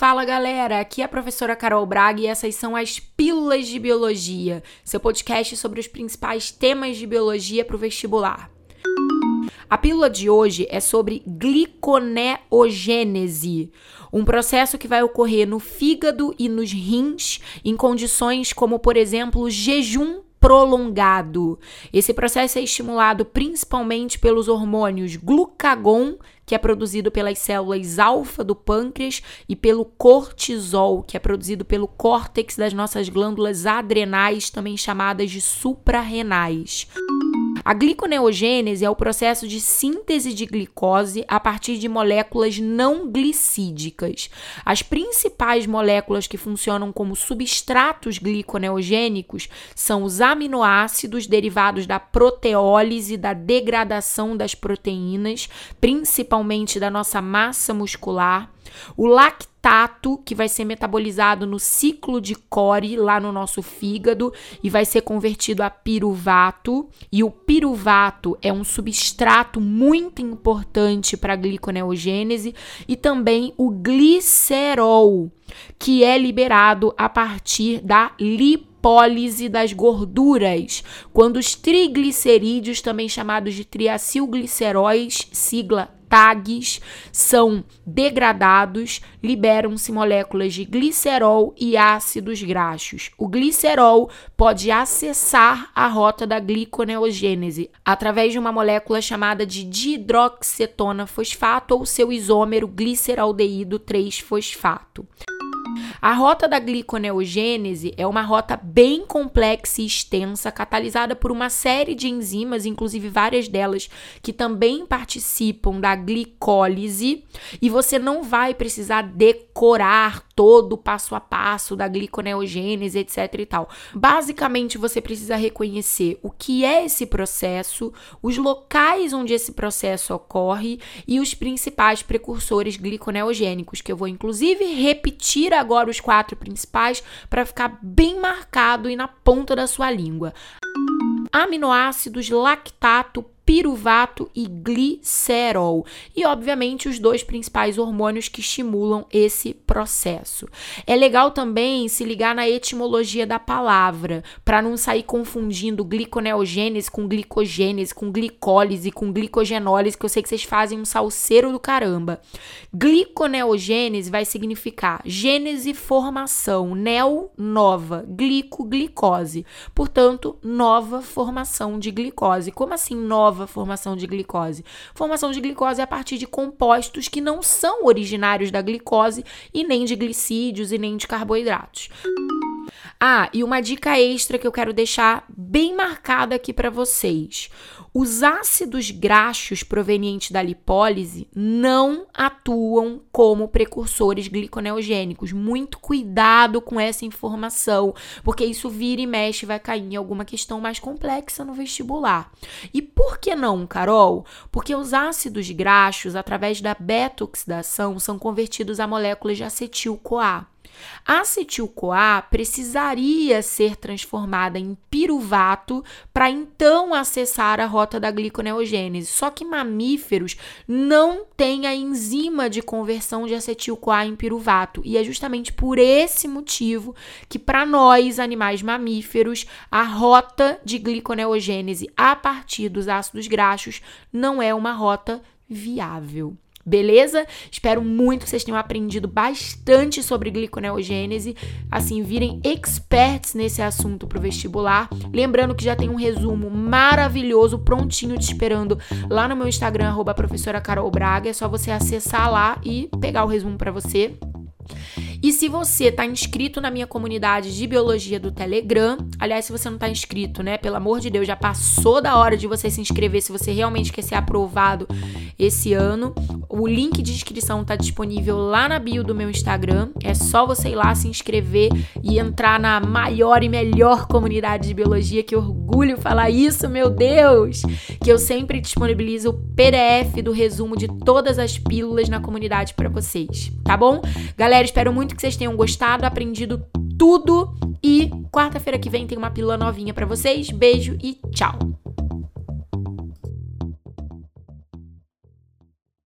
Fala galera, aqui é a professora Carol Braga e essas são as Pílulas de Biologia, seu podcast sobre os principais temas de biologia para o vestibular. A pílula de hoje é sobre gliconeogênese, um processo que vai ocorrer no fígado e nos rins em condições como, por exemplo, jejum prolongado. Esse processo é estimulado principalmente pelos hormônios glucagon, que é produzido pelas células alfa do pâncreas, e pelo cortisol, que é produzido pelo córtex das nossas glândulas adrenais, também chamadas de suprarrenais. A gliconeogênese é o processo de síntese de glicose a partir de moléculas não glicídicas. As principais moléculas que funcionam como substratos gliconeogênicos são os aminoácidos derivados da proteólise, da degradação das proteínas, principalmente da nossa massa muscular o lactato, que vai ser metabolizado no ciclo de Core, lá no nosso fígado, e vai ser convertido a piruvato. E o piruvato é um substrato muito importante para a gliconeogênese. E também o glicerol, que é liberado a partir da lipólise das gorduras, quando os triglicerídeos, também chamados de triacilgliceróis, sigla TAGs são degradados, liberam-se moléculas de glicerol e ácidos graxos. O glicerol pode acessar a rota da gliconeogênese através de uma molécula chamada de dihidroxetona fosfato ou seu isômero gliceraldeído 3-fosfato. A rota da gliconeogênese é uma rota bem complexa e extensa, catalisada por uma série de enzimas, inclusive várias delas que também participam da glicólise, e você não vai precisar decorar todo o passo a passo da gliconeogênese, etc e tal. Basicamente, você precisa reconhecer o que é esse processo, os locais onde esse processo ocorre e os principais precursores gliconeogênicos, que eu vou inclusive repetir agora os quatro principais para ficar bem marcado e na ponta da sua língua. Aminoácidos lactato piruvato e glicerol. E, obviamente, os dois principais hormônios que estimulam esse processo. É legal também se ligar na etimologia da palavra, para não sair confundindo gliconeogênese com glicogênese, com glicólise, com glicogenólise, que eu sei que vocês fazem um salseiro do caramba. Gliconeogênese vai significar gênese, formação, neo, nova, glico, glicose. Portanto, nova formação de glicose. Como assim nova? Formação de glicose. Formação de glicose é a partir de compostos que não são originários da glicose e nem de glicídios e nem de carboidratos. Ah, e uma dica extra que eu quero deixar bem marcada aqui para vocês. Os ácidos graxos provenientes da lipólise não atuam como precursores gliconeogênicos. Muito cuidado com essa informação, porque isso vira e mexe vai cair em alguma questão mais complexa no vestibular. E por que não, Carol? Porque os ácidos graxos, através da beta-oxidação, são convertidos a moléculas de acetil-CoA. A acetil-CoA precisaria ser transformada em piruvato para então acessar a rota da gliconeogênese. Só que mamíferos não têm a enzima de conversão de acetil-CoA em piruvato, e é justamente por esse motivo que para nós, animais mamíferos, a rota de gliconeogênese a partir dos ácidos graxos não é uma rota viável. Beleza? Espero muito que vocês tenham aprendido bastante sobre gliconeogênese, assim, virem experts nesse assunto para o vestibular. Lembrando que já tem um resumo maravilhoso, prontinho te esperando lá no meu Instagram, arroba professora Carol Braga. É só você acessar lá e pegar o resumo para você. E se você está inscrito na minha comunidade de biologia do Telegram, aliás, se você não está inscrito, né, pelo amor de Deus, já passou da hora de você se inscrever se você realmente quer ser aprovado esse ano. O link de inscrição está disponível lá na bio do meu Instagram. É só você ir lá se inscrever e entrar na maior e melhor comunidade de biologia. Que orgulho falar isso, meu Deus! Que eu sempre disponibilizo o PDF do resumo de todas as pílulas na comunidade para vocês, tá bom? Galera, espero muito que vocês tenham gostado, aprendido tudo. E quarta-feira que vem tem uma pílula novinha para vocês. Beijo e tchau!